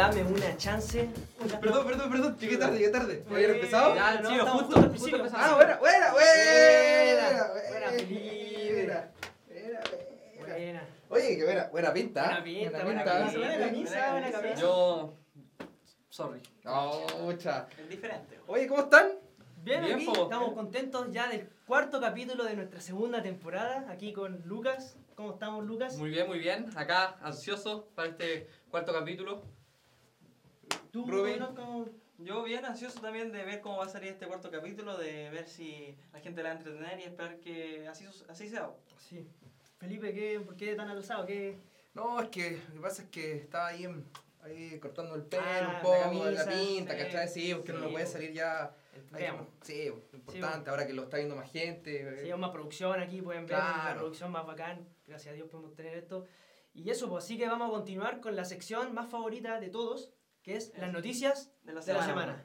dame una chance. Perdón, perdón, perdón, llegué tarde, llegué tarde. ¿No habían empezado? Ya, no, sí, justo, justo al principio. empezando. Ah, buena, buena, buena. Buena, buena. Buena, buena. Oye, que buena, buena pinta. Buena pinta, buena pinta. camisa, buena camisa, buena camisa. Yo. Sorry. Oh, mucha. Es diferente. Oye, ¿cómo están? Bien, Bien, aquí po. estamos contentos ya del cuarto capítulo de nuestra segunda temporada, aquí con Lucas. ¿Cómo estamos, Lucas? Muy bien, muy bien. Acá, ansioso para este cuarto capítulo. ¿Tú, Rubén. Yo bien ansioso también de ver cómo va a salir este cuarto capítulo, de ver si la gente la va a entretener y esperar que así, así sea. Sí. Felipe, ¿qué, ¿por qué tan alzado? ¿Qué? No, es que lo que pasa es que estaba ahí, en- ahí cortando el pelo Ah, un la poco, la, camisa, pinta, sí, ¿cachai? Sí, porque sí, no puede po. salir ya. ahí sí, importante, ahora que lo está viendo más gente. Se llama más producción aquí, pueden ver Claro. una producción más bacán. Gracias a Dios podemos tener esto. Y eso, pues así que vamos a continuar con la sección más favorita de todos, que es las noticias De la de la semana.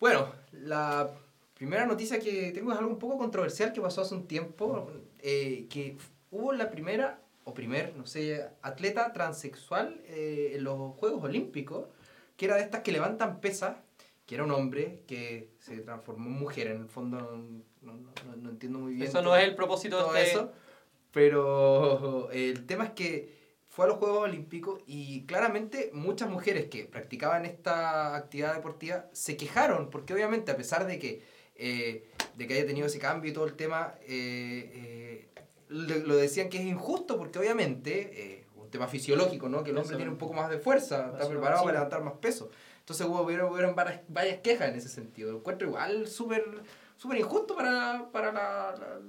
Bueno, la primera noticia que tengo es algo un poco controversial que pasó hace un tiempo, eh, que hubo la primera, o primer, no sé, atleta transexual eh, en los Juegos Olímpicos, que era de estas que levantan pesas, que era un hombre que se transformó en mujer, en el fondo no, no- no- no entiendo muy bien. Eso no es el propósito todo de este- eso, pero el tema es que fue a los Juegos Olímpicos y claramente muchas mujeres que practicaban esta actividad deportiva se quejaron, porque obviamente a pesar de que, eh, de que haya tenido ese cambio y todo el tema, eh, eh, lo, lo decían que es injusto, porque obviamente, un tema fisiológico, ¿no? que el hombre tiene un poco más de fuerza, está preparado para levantar más peso. Entonces hubo, hubieron, hubieron varias, varias quejas en ese sentido. Lo encuentro igual súper súper injusto para, para la... la-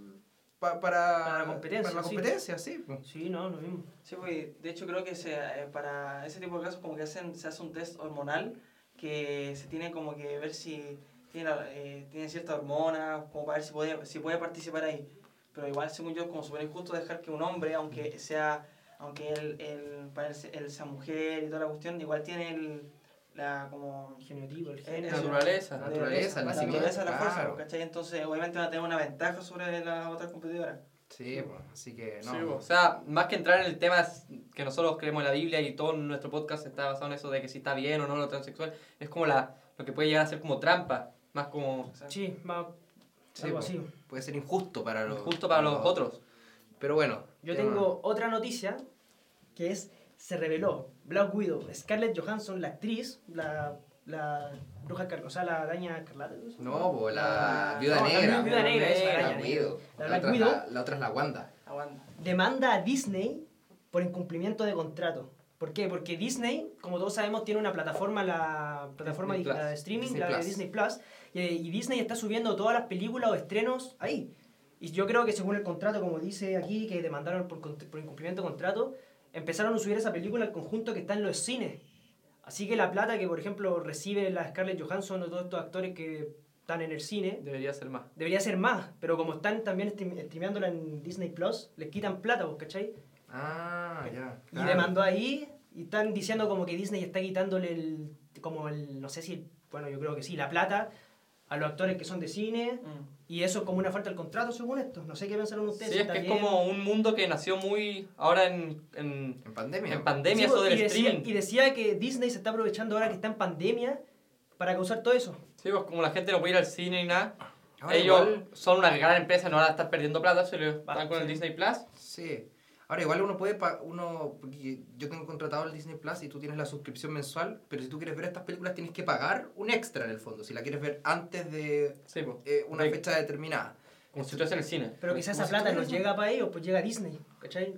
pa- para, Para la competencia, para la sí. competencia, sí. pues. Sí, no, lo mismo. Sí, pues, de hecho creo que se, eh, para ese tipo de casos como que hacen, se hace un test hormonal que se tiene como que ver si tiene, eh, tiene cierta hormona, como para ver si puede, si puede participar ahí. Pero igual, según yo, es como súper injusto dejar que un hombre, aunque sea aunque él, él, para él, él sea mujer y toda la cuestión, igual tiene el, la como... El genotipo, el género. Naturaleza. La naturaleza, la nacimiento, naturaleza de la fuerza, claro. ¿cachai? Entonces, obviamente van a tener una ventaja sobre las otras competidoras. Sí, pues, así que no. Sí, o sea, más que entrar en el tema que nosotros creemos en la Biblia y todo nuestro podcast está basado en eso de que si está bien o no lo transexual, es como la, lo que puede llegar a ser como trampa, más como Sí, va Sí, algo pues, así. puede ser injusto para los, justo para los otros. Pero bueno. Yo tengo otra noticia que es, se reveló, Black Widow, Scarlett Johansson, la actriz, la, la bruja, escar- o sea, la araña escarlata. ¿no? es? No, pues la viuda No, la negra. viuda la araña negra. Widow. La La, Black otra, es Widow. la, la otra es la Wanda. Aguanta. demanda a Disney por incumplimiento de contrato. ¿Por qué? Porque Disney, como todos sabemos, tiene una plataforma, la plataforma Disney de, la de streaming, Disney la de Plus. Disney Plus, y, y Disney está subiendo todas las películas o estrenos ahí. Y yo creo que según el contrato, como dice aquí, que demandaron por, por incumplimiento de contrato, empezaron a subir esa película al conjunto que está en los cines. Así que la plata que, por ejemplo, recibe la Scarlett Johansson o todos estos actores que están en el cine, Debería ser más. debería ser más. Pero como están también stream- streameándola en Disney Plus, les quitan plata, ¿vos cachai? Ah, ya. Y claro. demandó ahí y están diciendo como que Disney está quitándole el, como el, no sé si, bueno, yo creo que sí, la plata a los actores que son de cine Mm. y eso es como una falta del contrato según esto. No sé qué pensaron ustedes. Sí, es que es como un mundo que nació muy ahora en, en, En pandemia. en pandemia, Sí, eso del y, decía, streaming. y decía que Disney se está aprovechando ahora que está en pandemia para causar todo eso. Sí, pues como la gente no puede ir al cine y nada, Ahora ellos igual- son una gran empresa, no van a estar perdiendo plata, se le Va, están con el. Disney Plus. Sí. Ahora igual uno puede, pa- uno, yo tengo contratado el Disney Plus y tú tienes la suscripción mensual, pero si tú quieres ver estas películas tienes que pagar un extra en el fondo, si la quieres ver antes de Sí, eh, una Sí. fecha determinada. Como si en el cine. Pero quizás esa si plata no llega para ellos, pues llega a Disney, ¿cachai?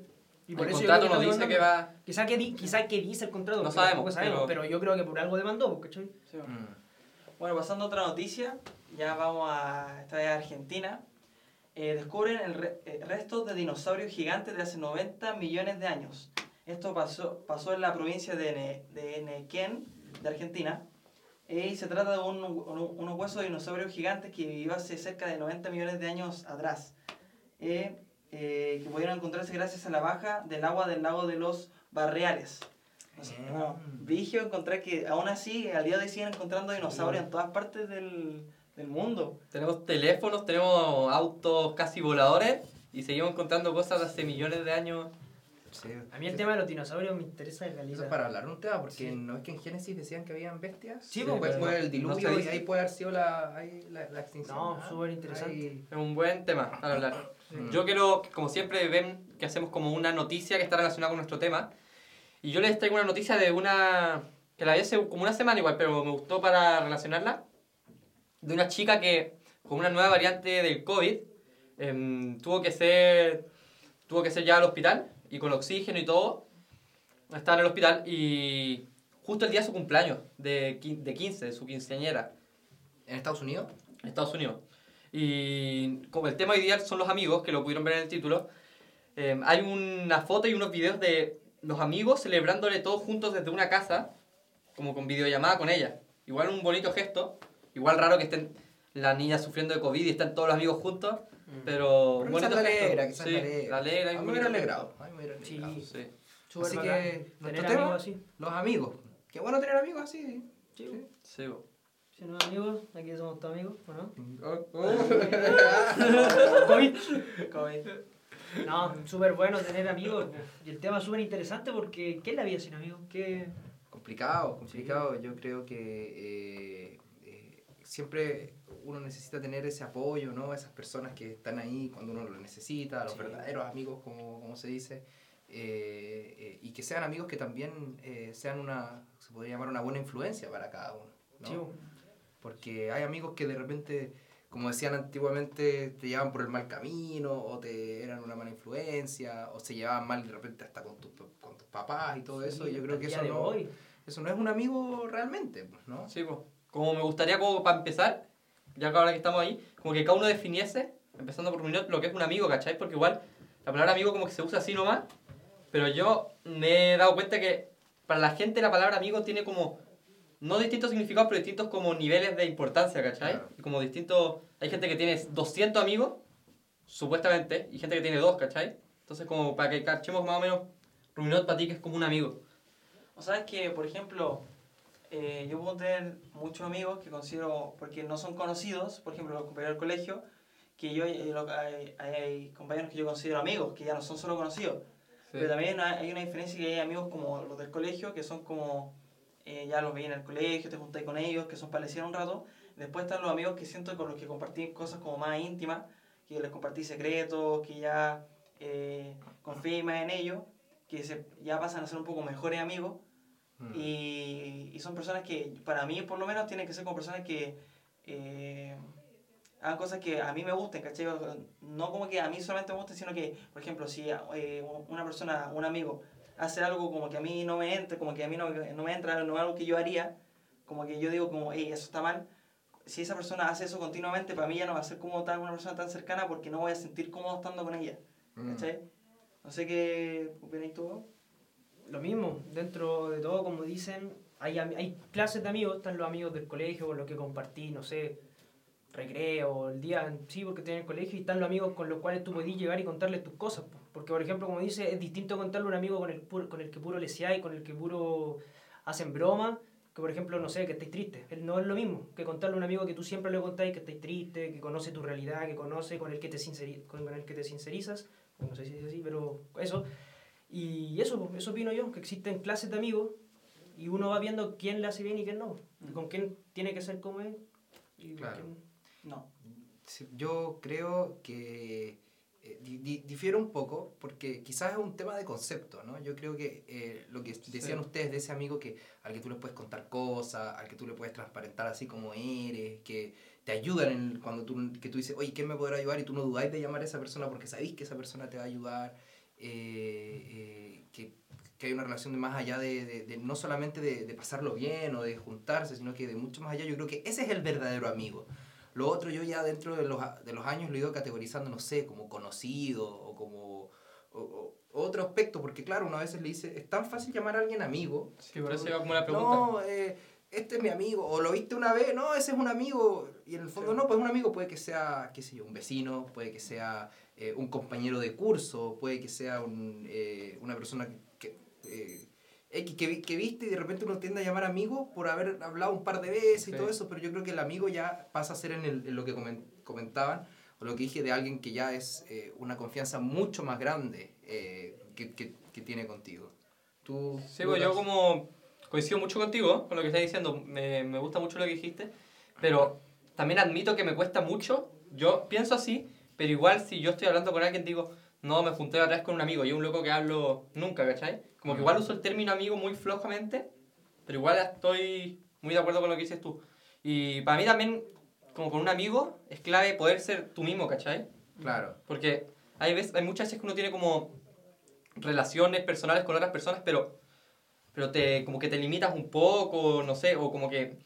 Y el yo contrato no que dice que va... Quizá que, di- quizá que dice el contrato, No porque sabemos, sabemos, pero- pero... yo creo que por algo demandó, pues, ¿cachai? Sí, bueno. Mm. Bueno, pasando a otra noticia, ya vamos a esta a Argentina. Eh, descubren el re- eh, restos de dinosaurios gigantes de hace 90 millones de años. Esto pasó, pasó en la provincia de, Ne- de Nequén, de Argentina. Eh, y se trata de un- un- unos huesos de dinosaurios gigantes que vivió hace cerca de 90 millones de años atrás. Eh, eh, que pudieron encontrarse gracias a la baja del agua del lago de los sea, como Vigio encontrar que aún así al día de hoy siguen encontrando dinosaurios en todas partes del, del mundo. Tenemos teléfonos, tenemos autos casi voladores y seguimos encontrando cosas de hace millones de años. Sí. A mí el tema de los dinosaurios me interesa de Eso calidad. es para hablar un tema, porque Sí. no es que en Génesis decían que habían bestias. Sí, después pero fue no- el no diluvio se y ahí puede haber sido la, ahí la, la extinción. No, Ah, súper interesante. ahí- Es un buen tema para hablar. Mm. Yo quiero, como siempre ven que hacemos como una noticia que está relacionada con nuestro tema. Y yo les traigo una noticia de una... que la vi hace como una semana igual, pero me gustó para relacionarla. De una chica que con una nueva variante del COVID em, tuvo que ser tuvo que ser ya al hospital y con oxígeno y todo. Estaba en el hospital y justo el día de su cumpleaños, de, de 15, de su quinceañera. ¿En Estados Unidos? en Estados Unidos. Y como el tema ideal son los amigos, que lo pudieron ver en el título, eh, hay una foto y unos videos de los amigos celebrándole todos juntos desde una casa, como con videollamada con ella. Igual un bonito gesto, igual raro que estén las niñas sufriendo de COVID y están todos los amigos juntos, pero un Pero bonito quizás la gesto. alegra, quizás sí, la alegra. la alegra A mí me hubiera alegrado. A mí me hubiera Sí. alegrado. Sí. Súper Así bacán que, nuestro amigos tema, así. los amigos. Qué bueno tener amigos así. Sí. Sí, bo. Si no amigos, aquí somos todos amigos, ¿o no? Oh, oh. COVID. COVID. No, súper bueno tener amigos. Y el tema es súper interesante porque ¿qué es la vida sin amigos? ¿Qué... Complicado, complicado. Yo creo que eh, siempre uno necesita tener ese apoyo, ¿no? Esas personas que están ahí cuando uno lo necesita, los Sí. verdaderos amigos, como, como se dice. eh, eh, y que sean amigos que también eh, sean una, se podría llamar una buena influencia para cada uno, ¿no? Sí. Porque hay amigos que de repente, como decían antiguamente, te llevaban por el mal camino, o te eran una mala influencia, o se llevaban mal de repente hasta con, tus con tus papás y todo eso. Sí, Y yo creo que eso no, hoy. eso no es un amigo realmente, pues, ¿no? Sí, pues. Como me gustaría, como para empezar, ya que ahora que estamos ahí, como que cada uno definiese, empezando por Minot, lo que es un amigo, ¿cachai? Porque igual la palabra amigo como que se usa así nomás, pero yo me he dado cuenta que para la gente la palabra amigo tiene como, no distintos significados, pero distintos como niveles de importancia, ¿cachai? Claro. Y como distintos, hay gente que tiene 200 amigos, supuestamente, y gente que tiene dos, ¿cachai? Entonces como para que cachemos más o menos, Ruminot para ti que es como un amigo. O sabes que, por ejemplo, eh, yo puedo tener muchos amigos que considero, porque no son conocidos, por ejemplo, los compañeros del colegio, que yo, eh, lo- hay, hay compañeros que yo considero amigos, que ya no son solo conocidos. Pero también hay una diferencia que hay amigos como los del colegio, que son como, eh, ya los veis en el colegio, te juntáis con ellos, que son decir un rato. Después están los amigos que siento con los que compartí cosas como más íntimas, que les compartí secretos, que ya eh, confié más en ellos, que se, ya pasan a ser un poco mejores amigos. Mm. Y, y son personas que, para mí por lo menos, tienen que ser como personas que eh, hagan cosas que a mí me gusten, ¿cachai? No como que a mí solamente me gusten, sino que, por ejemplo, si eh, una persona, un amigo, hace algo como que a mí no me entra, como que a mí no, no me entra, no es algo que yo haría, como que yo digo como, hey, eso está mal. Si esa persona hace eso continuamente, para mí ya no va a ser como tan, una persona tan cercana porque no voy a sentir cómodo estando con ella, Mm. ¿cachai? No sé qué opináis tú. Lo mismo, dentro de todo, como dicen, hay, hay clases de amigos, están los amigos del colegio con los que compartí, no sé, recreo, el día sí, porque tenés el colegio, y están los amigos con los cuales tú podís llegar y contarles tus cosas. po. Porque, por ejemplo, como dice, es distinto contarle a un amigo con el, con el que puro y con el que puro hacen broma, que por ejemplo, no sé, que estáis tristes. Él no es lo mismo que contarle a un amigo que tú siempre le contáis que estáis triste, que conoce tu realidad, que conoce, con el que te, sinceri con el que te sincerizas. No sé si es así, pero eso. Y eso, eso opino yo, que existen clases de amigos y uno va viendo quién le hace bien y quién no. Y con quién tiene que ser como él. Y con Claro. quién- No. Sí, Yo creo que eh, di- di- difiere un poco porque quizás es un tema de concepto, ¿no? Yo creo que eh, lo que decían ustedes de ese amigo que al que tú le puedes contar cosas, al que tú le puedes transparentar así como eres, que te ayudan en, cuando tú, que tú dices, oye, ¿quién me podrá ayudar? Y tú no dudáis de llamar a esa persona porque sabéis que esa persona te va a ayudar, eh, eh, que, que hay una relación de más allá de, de- de no solamente de, de pasarlo bien o de juntarse, sino que de mucho más allá. Yo creo que ese es el verdadero amigo. Lo otro yo ya dentro de los, de los años lo he ido categorizando, no sé, como conocido o como o- o- otro aspecto, porque claro, uno a veces le dice, es tan fácil llamar a alguien amigo. Sí, por eso iba como la pregunta. No, eh, este es mi amigo, o lo viste una vez, no, ese es un amigo, y en el fondo Sí. no, pues un amigo puede que sea, qué sé yo, un vecino, puede que sea eh, un compañero de curso, puede que sea un, eh, una persona que, eh, que, vi- que viste y de repente uno tiende a llamar amigo por haber hablado un par de veces y Sí. todo eso, pero yo creo que el amigo ya pasa a ser en, el- en lo que comen- comentaban, o lo que dije de alguien que ya es eh, una confianza mucho más grande eh, que, que, que tiene contigo. Tú, Sí, pues yo como coincido mucho contigo con lo que estás diciendo, me, me gusta mucho lo que dijiste, pero también admito que me cuesta mucho, yo pienso así, pero igual si yo estoy hablando con alguien digo, no, me junté vez con un amigo, y un loco que hablo nunca, ¿cachai? Como que igual uso el término amigo muy flojamente, pero igual estoy muy de acuerdo con lo que dices tú. Y para mí también, como con un amigo, es clave poder ser tú mismo, ¿cachai? Claro. Porque hay, veces, hay muchas veces que uno tiene como relaciones personales con otras personas, pero, pero te, como que te limitas un poco, no sé, o como que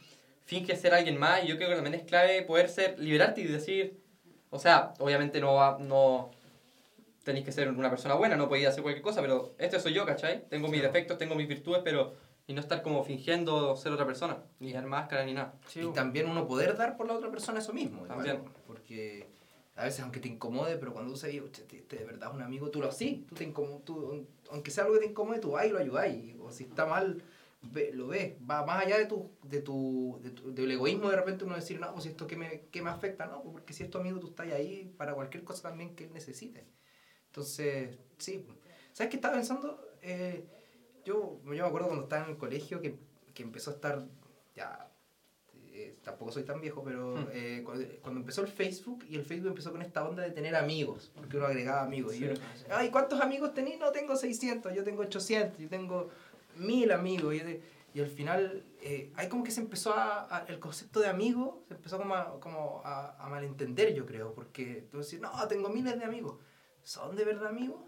finges ser alguien más. Y yo creo que también es clave poder ser, liberarte y decir, o sea, obviamente no, va- no tenéis que ser una persona buena, no podéis hacer cualquier cosa, pero este soy yo, ¿cachai? Tengo mis Sí. defectos, tengo mis virtudes, pero... Y no estar como fingiendo ser otra persona, ni dar máscara ni nada. Sí, y también uno poder dar por la otra persona eso mismo. igual, También. Porque a veces, aunque te incomode, pero cuando tú sabes, "Uche, este, de verdad es un amigo, tú lo sí, tú te incomo- tú, aunque sea algo que te incomode, tú vas y lo ayudáis. O si está mal, ve- lo ves. Va más allá de tu, de tu, de tu- del egoísmo de repente uno decir, no, pues esto que me, que me afecta, no, porque si es tu amigo, tú estás ahí para cualquier cosa también que él necesite. Entonces, sí. ¿Sabes qué estaba pensando? Eh, yo, yo me acuerdo cuando estaba en el colegio que, que empezó a estar, ya, eh, tampoco soy tan viejo, pero Hmm. eh, cu- cuando, empezó el Facebook y el Facebook empezó con esta onda de tener amigos, porque uno agregaba amigos. Y yo, Ay, ¿cuántos amigos tenés? No, tengo 600, yo tengo 800, yo tengo 1000 amigos. Y, y al final, eh, hay como que se empezó a, a- el concepto de amigo, se empezó como, a, como a, a malentender, yo creo, porque tú decís, no, tengo miles de amigos. ¿Son de verdad amigos?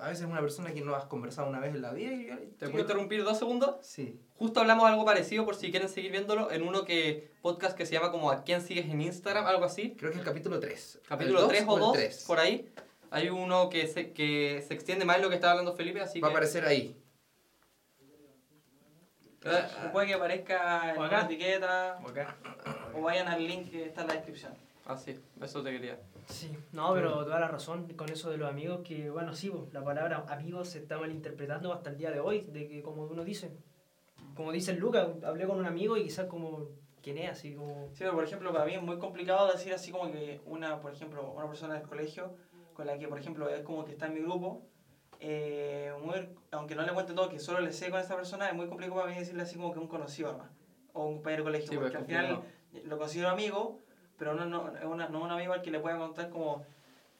A veces una persona que no has conversado una vez en la vida y... ¿Te puedo interrumpir dos segundos? Sí. Justo hablamos algo parecido, por si quieren seguir viéndolo, en uno que podcast que se llama como ¿A quién sigues en Instagram? Algo así. Creo que el capítulo 3. Capítulo 3 o 2, 3. por ahí. Hay uno que se, que se extiende más en lo que estaba hablando Felipe, así Va a aparecer ahí. Eh, Puede que aparezca en O acá. etiqueta O acá. o vayan al link que está en la descripción. Ah, sí, eso te quería. Sí, no, pero toda la razón con eso de los amigos, que bueno, sí, bo, la palabra amigos se está malinterpretando hasta el día de hoy, de que como uno dice, como dice el Lucas, hablé con un amigo y quizás como, ¿quién es? Así como... Sí, pero por ejemplo, para mí es muy complicado decir así como que una, por ejemplo, una persona del colegio con la que, por ejemplo, es como que está en mi grupo, eh, muy- aunque no le cuente todo, que solo le sé con esa persona, es muy complicado para mí decirle así como que un conocido o un compañero de colegio, Sí, pues, porque al final lo considero amigo, pero no, no, es una- no un amigo al que le pueda contar como...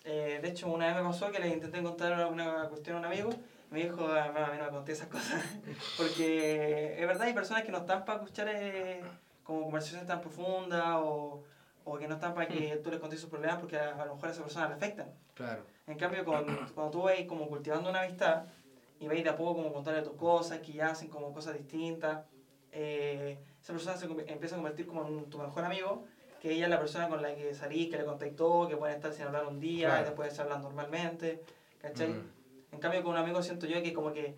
eh, de hecho, una vez me pasó que le intenté contar una cuestión a un amigo y me dijo, "Ah, a mí no me conté esas cosas. Porque es verdad, hay personas que no están para escuchar eh, como conversaciones tan profundas o, o que no están para que tú les contes sus problemas porque a, a lo mejor a esa persona le afectan. Claro. En cambio, con- cuando tú vais como cultivando una amistad y vais de a poco como contarle tus cosas, que ya hacen como cosas distintas, eh, esa persona se empieza a convertir como en tu mejor amigo, que ella es la persona con la que salís, que le todo, que pueden estar sin hablar un día Claro. y después se hablan normalmente, ¿cachai? Mm. En cambio, con un amigo siento yo que como que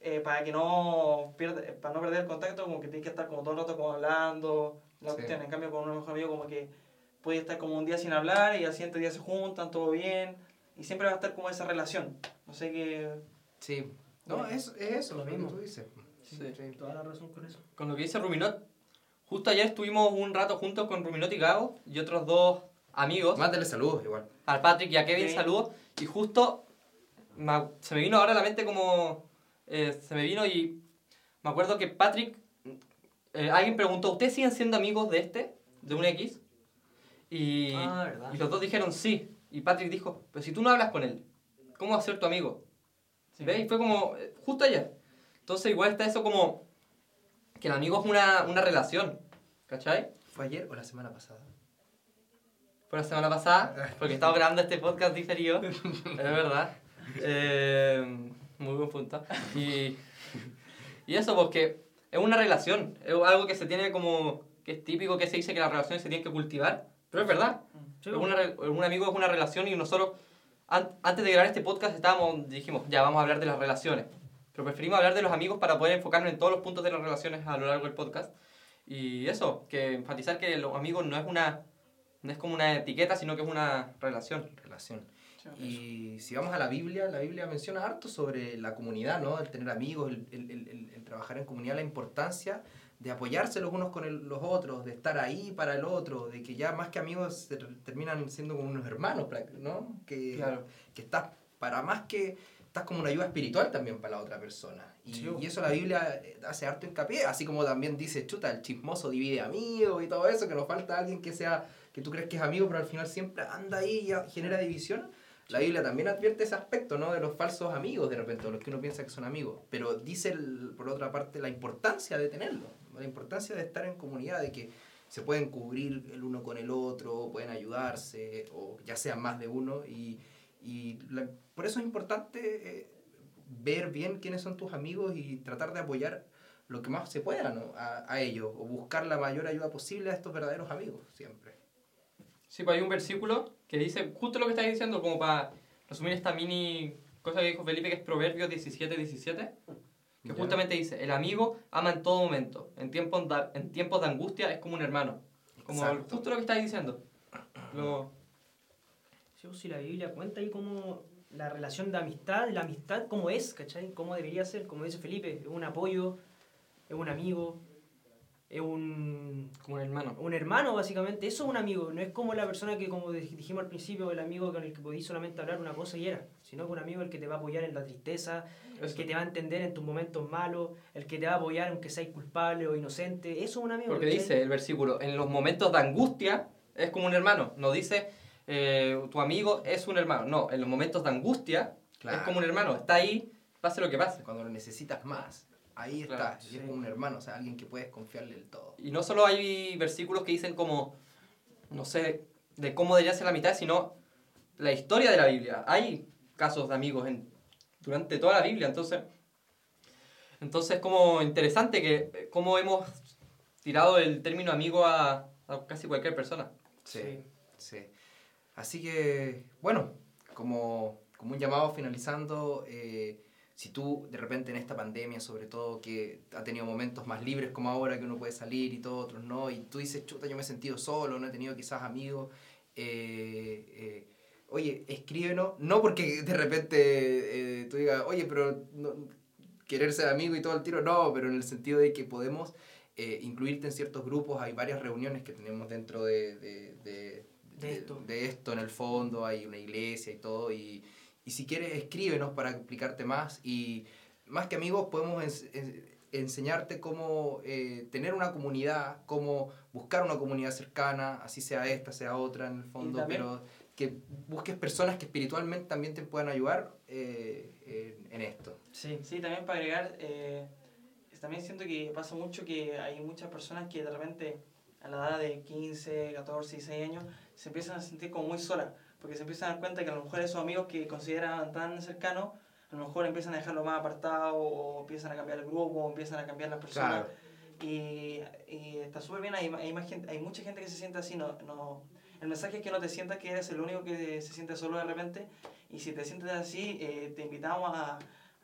eh, para que no pierda, para no perder el contacto, como que tienes que estar como todo el rato como hablando, la Sí. En cambio, con un mejor amigo como que puede estar como un día sin hablar y al siguiente día se juntan, todo bien, y siempre va a estar como esa relación. No sé qué... Sí. No, es, es eso, Lo que mismo. tú dices. Sí. Toda la razón con eso. Con lo que dice Ruminot, justo ayer estuvimos un rato juntos con Ruminot y Gago y otros dos amigos. Mándale saludos igual. Al Patrick y a Kevin, Sí. saludos. Y justo me se me vino ahora a la mente como. eh, se me vino y me acuerdo que Patrick. eh, alguien preguntó: ¿Ustedes siguen siendo amigos de este? De un X. Y, Ah, verdad. y los dos dijeron sí. Y Patrick dijo: Pero si tú no hablas con él, ¿cómo va a ser tu amigo? ¿Ves? Y fue como. eh, justo ayer. Entonces, igual está eso como. Que el amigo es una, una relación. ¿Cachai? ¿Fue ayer o la semana pasada? Fue la semana pasada, porque he estado grabando este podcast diferido, es verdad. Eh, muy buen punto. Y, y eso, porque es una relación, es algo que se tiene como, que es típico que se dice que las relaciones se tienen que cultivar, pero es verdad. Sí, Es una un amigo es una relación y nosotros, an- antes de grabar este podcast, estábamos, dijimos, ya vamos a hablar de las relaciones. Pero preferimos hablar de los amigos para poder enfocarnos en todos los puntos de las relaciones a lo largo del podcast. Y eso, que enfatizar que los amigos no es una no es como una etiqueta, sino que es una relación. Relación. Y si vamos a la Biblia, la Biblia menciona harto sobre la comunidad, ¿no? El tener amigos, el- el- el- el trabajar en comunidad, la importancia de apoyarse los unos con el- los otros, de estar ahí para el otro, de que ya más que amigos se ter- terminan siendo como unos hermanos, ¿no? Que, Claro. que estás para más que estás como una ayuda espiritual también para la otra persona. Y, Sí. y eso la Biblia eh, hace harto hincapié, así como también dice, chuta, el chismoso divide amigos y todo eso, que nos falta alguien que sea, que tú crees que es amigo, pero al final siempre anda ahí y genera división. La Biblia también advierte ese aspecto, ¿no? De los falsos amigos, de repente, los que uno piensa que son amigos. Pero dice, por otra parte, la importancia de tenerlo, la importancia de estar en comunidad, de que se pueden cubrir el uno con el otro, pueden ayudarse, o ya sean más de uno. Y, y por eso es importante eh, ver bien quiénes son tus amigos y tratar de apoyar lo que más se pueda ¿no? a, a ellos, o buscar la mayor ayuda posible a estos verdaderos amigos, siempre. Sí, pues hay un versículo que dice justo lo que estás diciendo, como para resumir esta mini cosa que dijo Felipe, que es Proverbios 17, 17, que ¿Ya? justamente dice, el amigo ama en todo momento, en tiempos de, en tiempos de angustia es como un hermano. Como Exacto. justo lo que estás diciendo. Lo- Sí, si la Biblia cuenta ahí como la relación de amistad, la amistad cómo es, ¿cachai? Cómo debería ser, como dice Felipe, es un apoyo, es un amigo, es un, como un hermano. un hermano básicamente, eso es un amigo, no es como la persona que como dij- dijimos al principio, el amigo con el que podís solamente hablar una cosa y era, sino que un amigo el que te va a apoyar en la tristeza, el Eso. que te va a entender en tus momentos malos, el que te va a apoyar aunque seas culpable o inocente, eso es un amigo. Porque dice el versículo, en los momentos de angustia es como un hermano. No dice, eh, tu amigo es un hermano. No, en los momentos de angustia Claro. es como un hermano. Está ahí, pase lo que pase. Cuando lo necesitas más, ahí Claro, está, y es sí. como un hermano, o sea, alguien que puedes confiarle el todo. Y no solo hay versículos que dicen como, no sé, de cómo debería ser la mitad, sino la historia de la Biblia. Hay casos de amigos en, durante toda la Biblia, entonces... Entonces es como interesante que eh, cómo hemos tirado el término amigo a, a casi cualquier persona. Sí, sí. Así que, bueno, como, como un llamado finalizando, eh, si tú de repente en esta pandemia, sobre todo, que ha tenido momentos más libres como ahora, que uno puede salir y todo, otros no, y tú dices, chuta, yo me he sentido solo, no he tenido quizás amigos, eh, eh, oye, escríbenos, no porque de repente eh, tú digas, oye, pero no- querer ser amigo y todo el tiro, no, pero en el sentido de que podemos eh, incluirte en ciertos grupos, hay varias reuniones que tenemos dentro de, de, de- De esto. de esto en el fondo, hay una iglesia y todo, y, y si quieres escríbenos para explicarte más, y más que amigos podemos ens- en- enseñarte cómo eh, tener una comunidad, cómo buscar una comunidad cercana, así sea esta, sea otra en el fondo, pero que busques personas que espiritualmente también te puedan ayudar eh, en, en esto. Sí. Sí, también para agregar, eh, también siento que pasa mucho que hay muchas personas que de repente a la edad de 15, 14, 16 años se empiezan a sentir como muy solas, porque se empiezan a dar cuenta que a lo mejor esos amigos que consideraban tan cercanos, a lo mejor empiezan a dejarlo más apartado, o empiezan a cambiar el grupo, o empiezan a cambiar las personas. Y, y está súper bien, hay, hay, más gente, hay mucha gente que se siente así. No, no, el mensaje es que no te sientas que eres el único que se siente solo de repente. Y si te sientes así, eh, te invitamos a,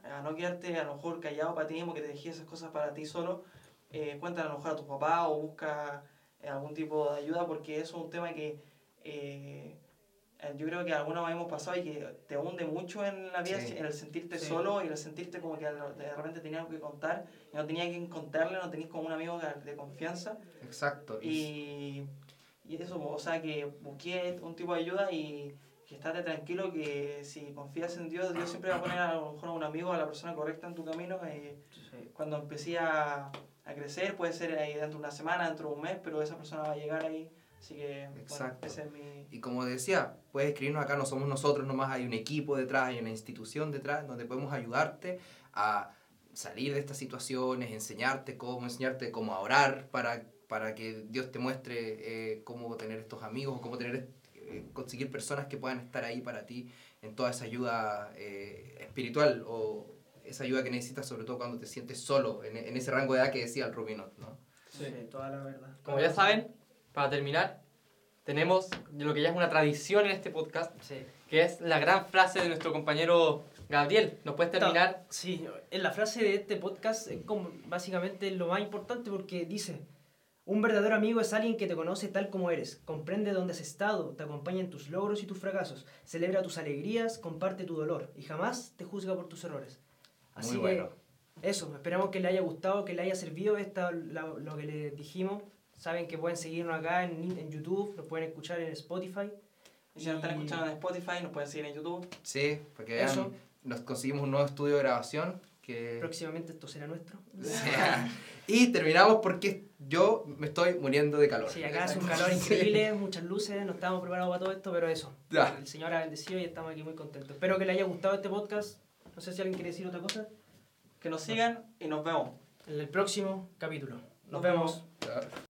a no quedarte a lo mejor callado para ti mismo, que te dejes esas cosas para ti solo. Eh, cuéntale a lo mejor a tu papá o busca eh, algún tipo de ayuda, porque eso es un tema que eh, yo creo que alguna vez hemos pasado y que te hunde mucho en la vida, Sí. el sentirte Sí. solo y el sentirte como que de repente tenías algo que contar y no tenías que contarle, no tenías como un amigo de confianza. Exacto. Y, y eso, o sea, que busqué un tipo de ayuda y que estate tranquilo que si confías en Dios, Dios siempre va a poner a lo mejor a un amigo, a la persona correcta en tu camino. eh, Sí. cuando empecé a, a crecer, puede ser ahí dentro de una semana, dentro de un mes, pero esa persona va a llegar ahí. Así que, bueno, Exacto. ese es mi... Y como decía, puedes escribirnos acá, no somos nosotros nomás, hay un equipo detrás, hay una institución detrás donde podemos ayudarte a salir de estas situaciones, enseñarte cómo, enseñarte cómo a orar para, para que Dios te muestre eh, cómo tener estos amigos, cómo tener, eh, conseguir personas que puedan estar ahí para ti en toda esa ayuda eh, espiritual o esa ayuda que necesitas sobre todo cuando te sientes solo, en, en ese rango de edad que decía el Rubinot, ¿no? Sí, toda la verdad. Como ya saben, para terminar, tenemos lo que ya es una tradición en este podcast, Sí. que es la gran frase de nuestro compañero Gabriel. ¿Nos puedes terminar? Sí, en la frase de este podcast es como básicamente lo más importante porque dice, un verdadero amigo es alguien que te conoce tal como eres, comprende dónde has estado, te acompaña en tus logros y tus fracasos, celebra tus alegrías, comparte tu dolor y jamás te juzga por tus errores. Así Muy que bueno. eso, esperamos que les haya gustado, que les haya servido esta, la- lo que les dijimos. Saben que pueden seguirnos acá en, en YouTube, nos pueden escuchar en Spotify. Y si nos están escuchando en Spotify, nos pueden seguir en YouTube. Sí, para que vean, Eso. nos conseguimos un nuevo estudio de grabación que... Próximamente esto será nuestro. y terminamos porque yo me estoy muriendo de calor. Sí, acá hace un calor increíble, muchas luces, no estábamos preparados para todo esto, pero eso. Ya. El Señor ha bendecido y estamos aquí muy contentos. Espero que les haya gustado este podcast. No sé si alguien quiere decir otra cosa. Que nos sigan y nos vemos. En el próximo capítulo. Nos, Nos vemos. vemos.